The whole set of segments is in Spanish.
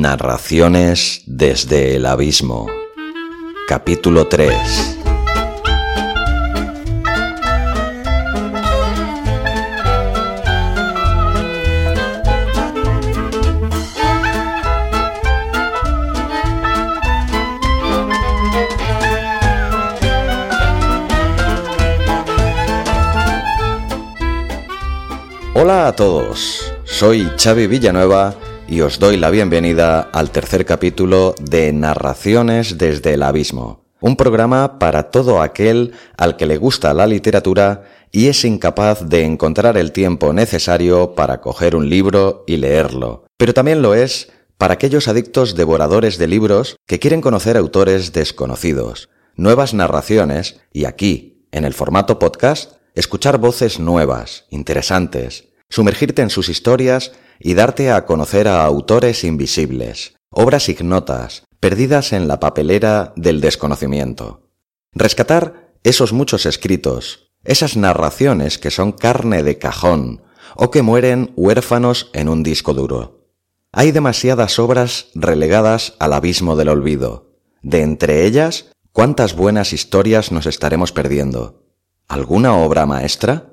Narraciones desde el abismo. Capítulo 3. Hola a todos, soy Xavi Villanueva y os doy la bienvenida al tercer capítulo de Narraciones desde el Abismo, un programa para todo aquel al que le gusta la literatura y es incapaz de encontrar el tiempo necesario para coger un libro y leerlo, pero también lo es para aquellos adictos devoradores de libros que quieren conocer autores desconocidos, nuevas narraciones y aquí, en el formato podcast, escuchar voces nuevas, interesantes, sumergirte en sus historias y darte a conocer a autores invisibles, obras ignotas, perdidas en la papelera del desconocimiento. Rescatar esos muchos escritos, esas narraciones que son carne de cajón o que mueren huérfanos en un disco duro. Hay demasiadas obras relegadas al abismo del olvido. De entre ellas, ¿cuántas buenas historias nos estaremos perdiendo? ¿Alguna obra maestra?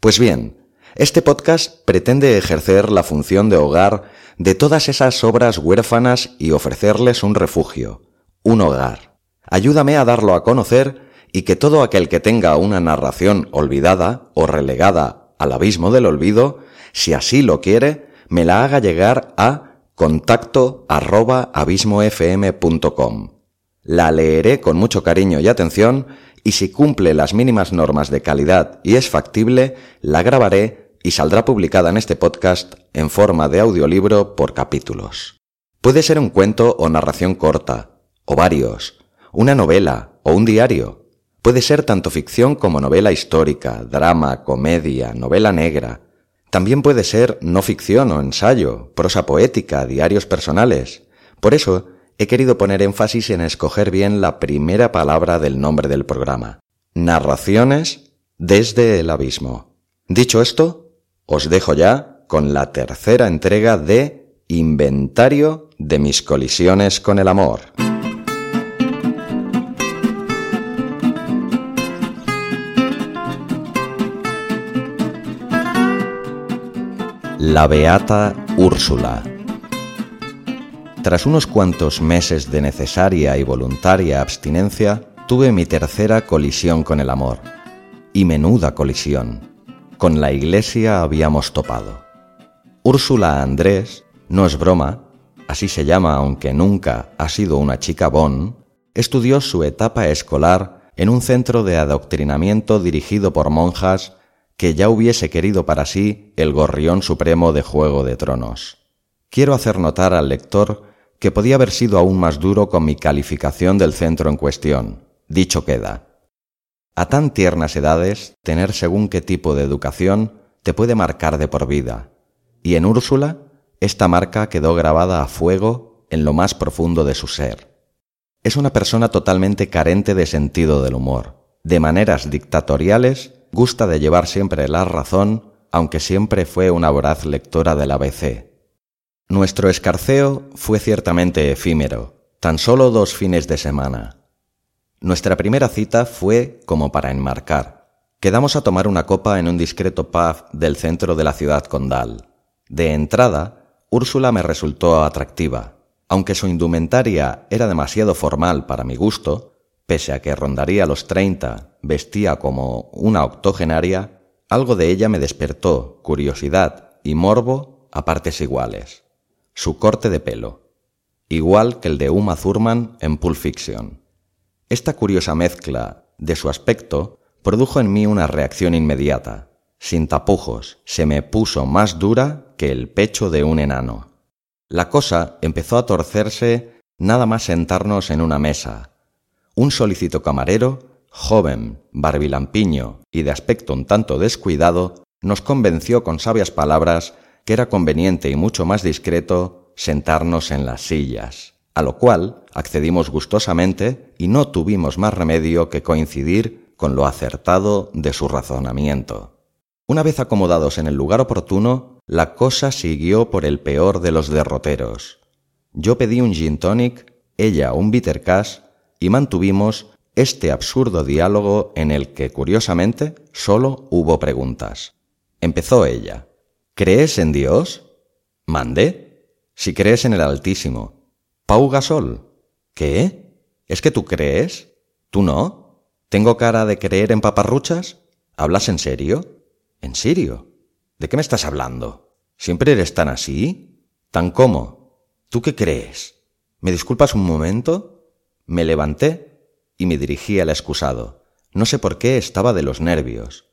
Pues bien, este podcast pretende ejercer la función de hogar de todas esas obras huérfanas y ofrecerles un refugio, un hogar. Ayúdame a darlo a conocer y que todo aquel que tenga una narración olvidada o relegada al abismo del olvido, si así lo quiere, me la haga llegar a contacto arroba abismofm.com. La leeré con mucho cariño y atención y si cumple las mínimas normas de calidad y es factible, la grabaré y saldrá publicada en este podcast en forma de audiolibro por capítulos. Puede ser un cuento o narración corta, o varios, una novela o un diario. Puede ser tanto ficción como novela histórica, drama, comedia, novela negra. También puede ser no ficción o ensayo, prosa poética, diarios personales. Por eso, he querido poner énfasis en escoger bien la primera palabra del nombre del programa. Narraciones desde el abismo. Dicho esto, os dejo ya con la tercera entrega de Inventario de mis colisiones con el amor. La Beata Úrsula tras unos cuantos meses de necesaria y voluntaria abstinencia, tuve mi tercera colisión con el amor. Y menuda colisión. Con la iglesia habíamos topado. Úrsula Andrés, no es broma, así se llama aunque nunca ha sido una chica bon, estudió su etapa escolar en un centro de adoctrinamiento dirigido por monjas que ya hubiese querido para sí el gorrión supremo de Juego de Tronos. Quiero hacer notar al lector que podía haber sido aún más duro con mi calificación del centro en cuestión. Dicho queda. A tan tiernas edades, tener según qué tipo de educación te puede marcar de por vida. Y en Úrsula, esta marca quedó grabada a fuego en lo más profundo de su ser. Es una persona totalmente carente de sentido del humor. De maneras dictatoriales, gusta de llevar siempre la razón, aunque siempre fue una voraz lectora del ABC nuestro escarceo fue ciertamente efímero, tan solo dos fines de semana. Nuestra primera cita fue como para enmarcar. Quedamos a tomar una copa en un discreto pub del centro de la ciudad condal. De entrada, Úrsula me resultó atractiva. Aunque su indumentaria era demasiado formal para mi gusto, pese a que rondaría los treinta, vestía como una octogenaria, algo de ella me despertó curiosidad y morbo a partes iguales su corte de pelo, igual que el de Uma Thurman en Pulp Fiction. Esta curiosa mezcla de su aspecto produjo en mí una reacción inmediata. Sin tapujos, se me puso más dura que el pecho de un enano. La cosa empezó a torcerse nada más sentarnos en una mesa. Un solícito camarero, joven, barbilampiño y de aspecto un tanto descuidado, nos convenció con sabias palabras que era conveniente y mucho más discreto sentarnos en las sillas, a lo cual accedimos gustosamente y no tuvimos más remedio que coincidir con lo acertado de su razonamiento. Una vez acomodados en el lugar oportuno, la cosa siguió por el peor de los derroteros. Yo pedí un gin tonic, ella un bitter cash y mantuvimos este absurdo diálogo en el que, curiosamente, solo hubo preguntas. Empezó ella. ¿Crees en Dios? Mandé. Si crees en el Altísimo. Pau Gasol. ¿Qué? ¿Es que tú crees? ¿Tú no? ¿Tengo cara de creer en paparruchas? ¿Hablas en serio? ¿En serio? ¿De qué me estás hablando? ¿Siempre eres tan así? ¿Tan cómo? ¿Tú qué crees? ¿Me disculpas un momento? Me levanté y me dirigí al excusado. No sé por qué estaba de los nervios.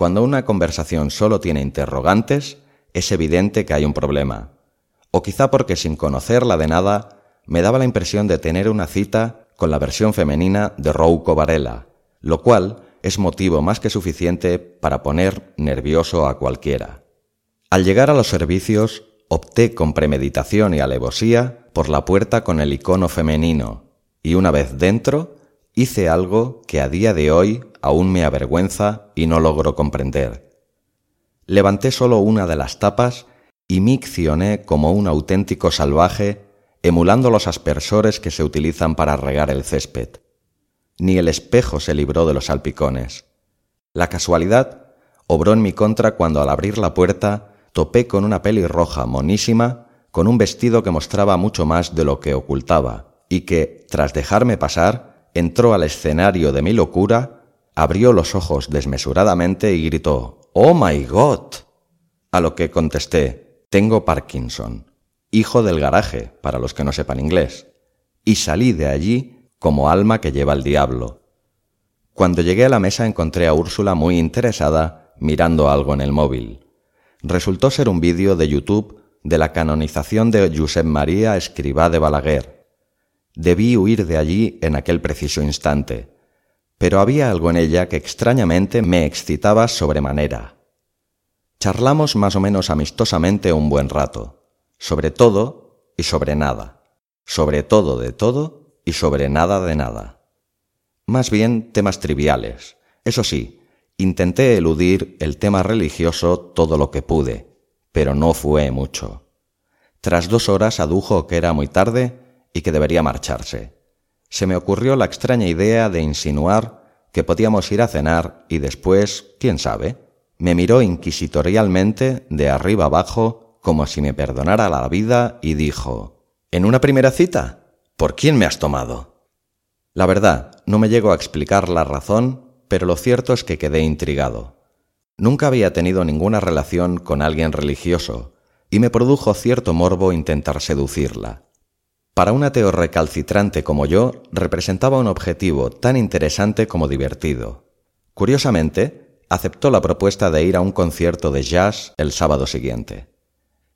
Cuando una conversación solo tiene interrogantes, es evidente que hay un problema. O quizá porque sin conocerla de nada, me daba la impresión de tener una cita con la versión femenina de Rouco Varela, lo cual es motivo más que suficiente para poner nervioso a cualquiera. Al llegar a los servicios, opté con premeditación y alevosía por la puerta con el icono femenino, y una vez dentro, hice algo que a día de hoy aún me avergüenza y no logro comprender. Levanté solo una de las tapas y miccioné como un auténtico salvaje, emulando los aspersores que se utilizan para regar el césped. Ni el espejo se libró de los salpicones. La casualidad obró en mi contra cuando al abrir la puerta topé con una pelirroja monísima con un vestido que mostraba mucho más de lo que ocultaba y que, tras dejarme pasar, entró al escenario de mi locura abrió los ojos desmesuradamente y gritó Oh my God. A lo que contesté Tengo Parkinson, hijo del garaje, para los que no sepan inglés, y salí de allí como alma que lleva el diablo. Cuando llegué a la mesa encontré a Úrsula muy interesada mirando algo en el móvil. Resultó ser un vídeo de YouTube de la canonización de Josep María Escribá de Balaguer. Debí huir de allí en aquel preciso instante, pero había algo en ella que extrañamente me excitaba sobremanera. Charlamos más o menos amistosamente un buen rato, sobre todo y sobre nada, sobre todo de todo y sobre nada de nada. Más bien temas triviales. Eso sí, intenté eludir el tema religioso todo lo que pude, pero no fue mucho. Tras dos horas adujo que era muy tarde y que debería marcharse se me ocurrió la extraña idea de insinuar que podíamos ir a cenar y después, quién sabe, me miró inquisitorialmente de arriba abajo como si me perdonara la vida y dijo ¿En una primera cita? ¿Por quién me has tomado? La verdad, no me llego a explicar la razón, pero lo cierto es que quedé intrigado. Nunca había tenido ninguna relación con alguien religioso, y me produjo cierto morbo intentar seducirla. Para un ateo recalcitrante como yo, representaba un objetivo tan interesante como divertido. Curiosamente, aceptó la propuesta de ir a un concierto de jazz el sábado siguiente.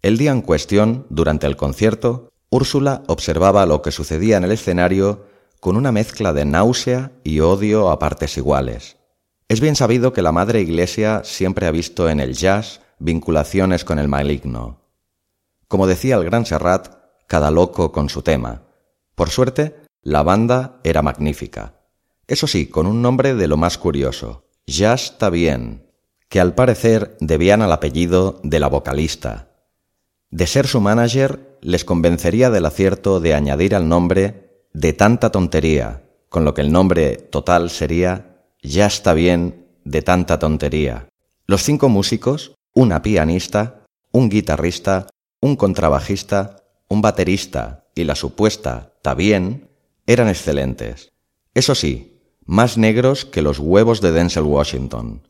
El día en cuestión, durante el concierto, Úrsula observaba lo que sucedía en el escenario con una mezcla de náusea y odio a partes iguales. Es bien sabido que la Madre Iglesia siempre ha visto en el jazz vinculaciones con el maligno. Como decía el gran Serrat, cada loco con su tema. Por suerte, la banda era magnífica. Eso sí, con un nombre de lo más curioso, Ya está bien, que al parecer debían al apellido de la vocalista. De ser su manager, les convencería del acierto de añadir al nombre de tanta tontería, con lo que el nombre total sería Ya está bien de tanta tontería. Los cinco músicos, una pianista, un guitarrista, un contrabajista, un baterista y la supuesta Tabien eran excelentes. Eso sí, más negros que los huevos de Denzel Washington.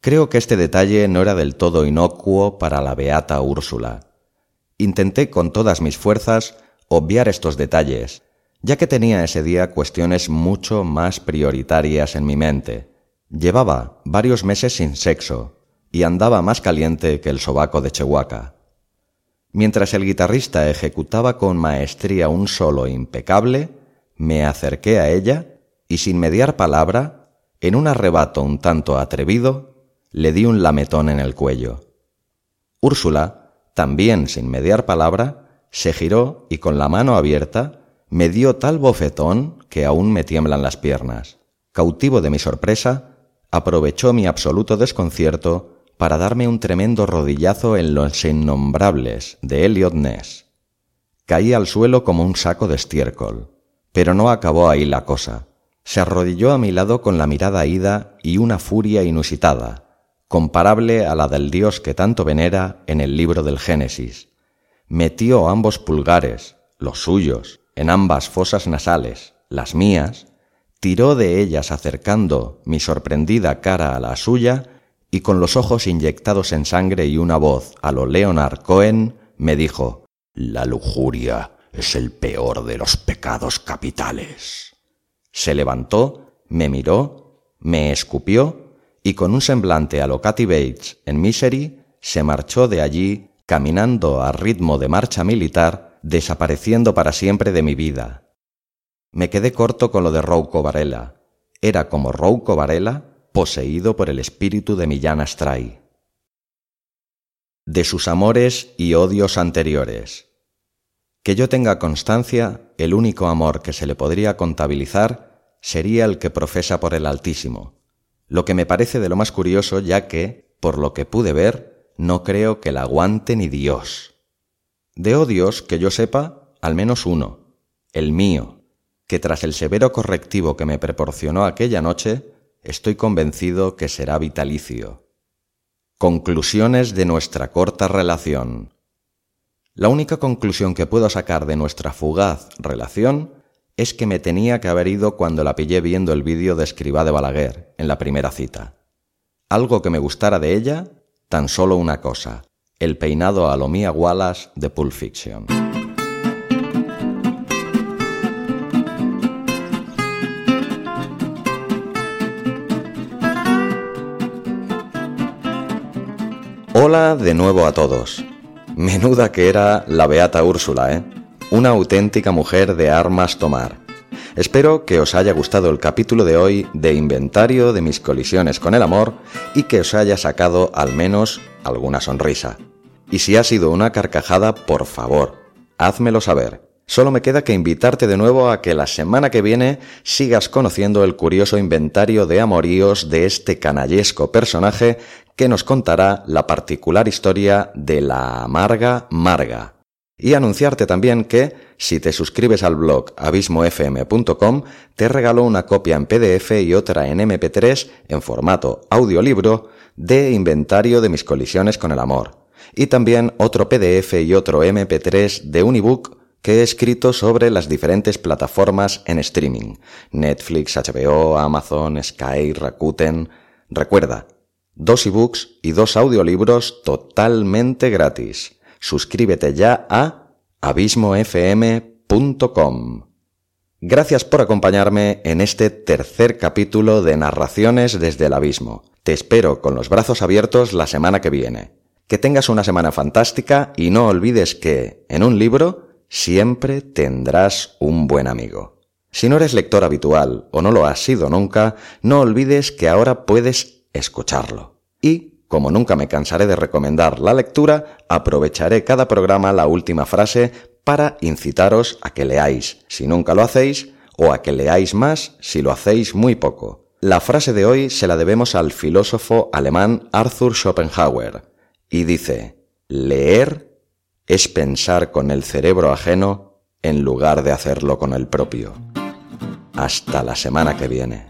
Creo que este detalle no era del todo inocuo para la beata Úrsula. Intenté con todas mis fuerzas obviar estos detalles, ya que tenía ese día cuestiones mucho más prioritarias en mi mente. Llevaba varios meses sin sexo y andaba más caliente que el sobaco de Chihuahua. Mientras el guitarrista ejecutaba con maestría un solo impecable, me acerqué a ella y sin mediar palabra, en un arrebato un tanto atrevido, le di un lametón en el cuello. Úrsula, también sin mediar palabra, se giró y con la mano abierta me dio tal bofetón que aún me tiemblan las piernas. Cautivo de mi sorpresa, aprovechó mi absoluto desconcierto para darme un tremendo rodillazo en los innombrables de Elliot Ness. Caí al suelo como un saco de estiércol. Pero no acabó ahí la cosa. Se arrodilló a mi lado con la mirada ida y una furia inusitada, comparable a la del Dios que tanto venera en el libro del Génesis. Metió ambos pulgares, los suyos, en ambas fosas nasales, las mías, tiró de ellas acercando mi sorprendida cara a la suya y con los ojos inyectados en sangre y una voz a lo Leonard Cohen me dijo La lujuria es el peor de los pecados capitales. Se levantó, me miró, me escupió y con un semblante a lo Cathy Bates en Misery se marchó de allí caminando a ritmo de marcha militar, desapareciendo para siempre de mi vida. Me quedé corto con lo de Rouco Varela. Era como Rouco Varela poseído por el espíritu de Millán Astray. De sus amores y odios anteriores. Que yo tenga constancia, el único amor que se le podría contabilizar sería el que profesa por el Altísimo, lo que me parece de lo más curioso ya que, por lo que pude ver, no creo que la aguante ni Dios. De odios, que yo sepa, al menos uno, el mío, que tras el severo correctivo que me proporcionó aquella noche, estoy convencido que será vitalicio. Conclusiones de nuestra corta relación. La única conclusión que puedo sacar de nuestra fugaz relación es que me tenía que haber ido cuando la pillé viendo el vídeo de Escribá de Balaguer en la primera cita. Algo que me gustara de ella, tan solo una cosa, el peinado a lo Mia Wallace de Pulp Fiction. Hola de nuevo a todos. Menuda que era la beata Úrsula, ¿eh? Una auténtica mujer de armas tomar. Espero que os haya gustado el capítulo de hoy de inventario de mis colisiones con el amor y que os haya sacado al menos alguna sonrisa. Y si ha sido una carcajada, por favor, házmelo saber. Solo me queda que invitarte de nuevo a que la semana que viene sigas conociendo el curioso inventario de amoríos de este canallesco personaje que nos contará la particular historia de la amarga Marga. Y anunciarte también que, si te suscribes al blog abismofm.com, te regalo una copia en PDF y otra en MP3 en formato audiolibro de inventario de mis colisiones con el amor. Y también otro PDF y otro MP3 de un ebook que he escrito sobre las diferentes plataformas en streaming. Netflix, HBO, Amazon, Sky, Rakuten. Recuerda, dos ebooks y dos audiolibros totalmente gratis. Suscríbete ya a abismofm.com. Gracias por acompañarme en este tercer capítulo de Narraciones desde el Abismo. Te espero con los brazos abiertos la semana que viene. Que tengas una semana fantástica y no olvides que, en un libro, siempre tendrás un buen amigo. Si no eres lector habitual o no lo has sido nunca, no olvides que ahora puedes escucharlo. Y, como nunca me cansaré de recomendar la lectura, aprovecharé cada programa la última frase para incitaros a que leáis, si nunca lo hacéis, o a que leáis más si lo hacéis muy poco. La frase de hoy se la debemos al filósofo alemán Arthur Schopenhauer, y dice, leer es pensar con el cerebro ajeno en lugar de hacerlo con el propio. Hasta la semana que viene.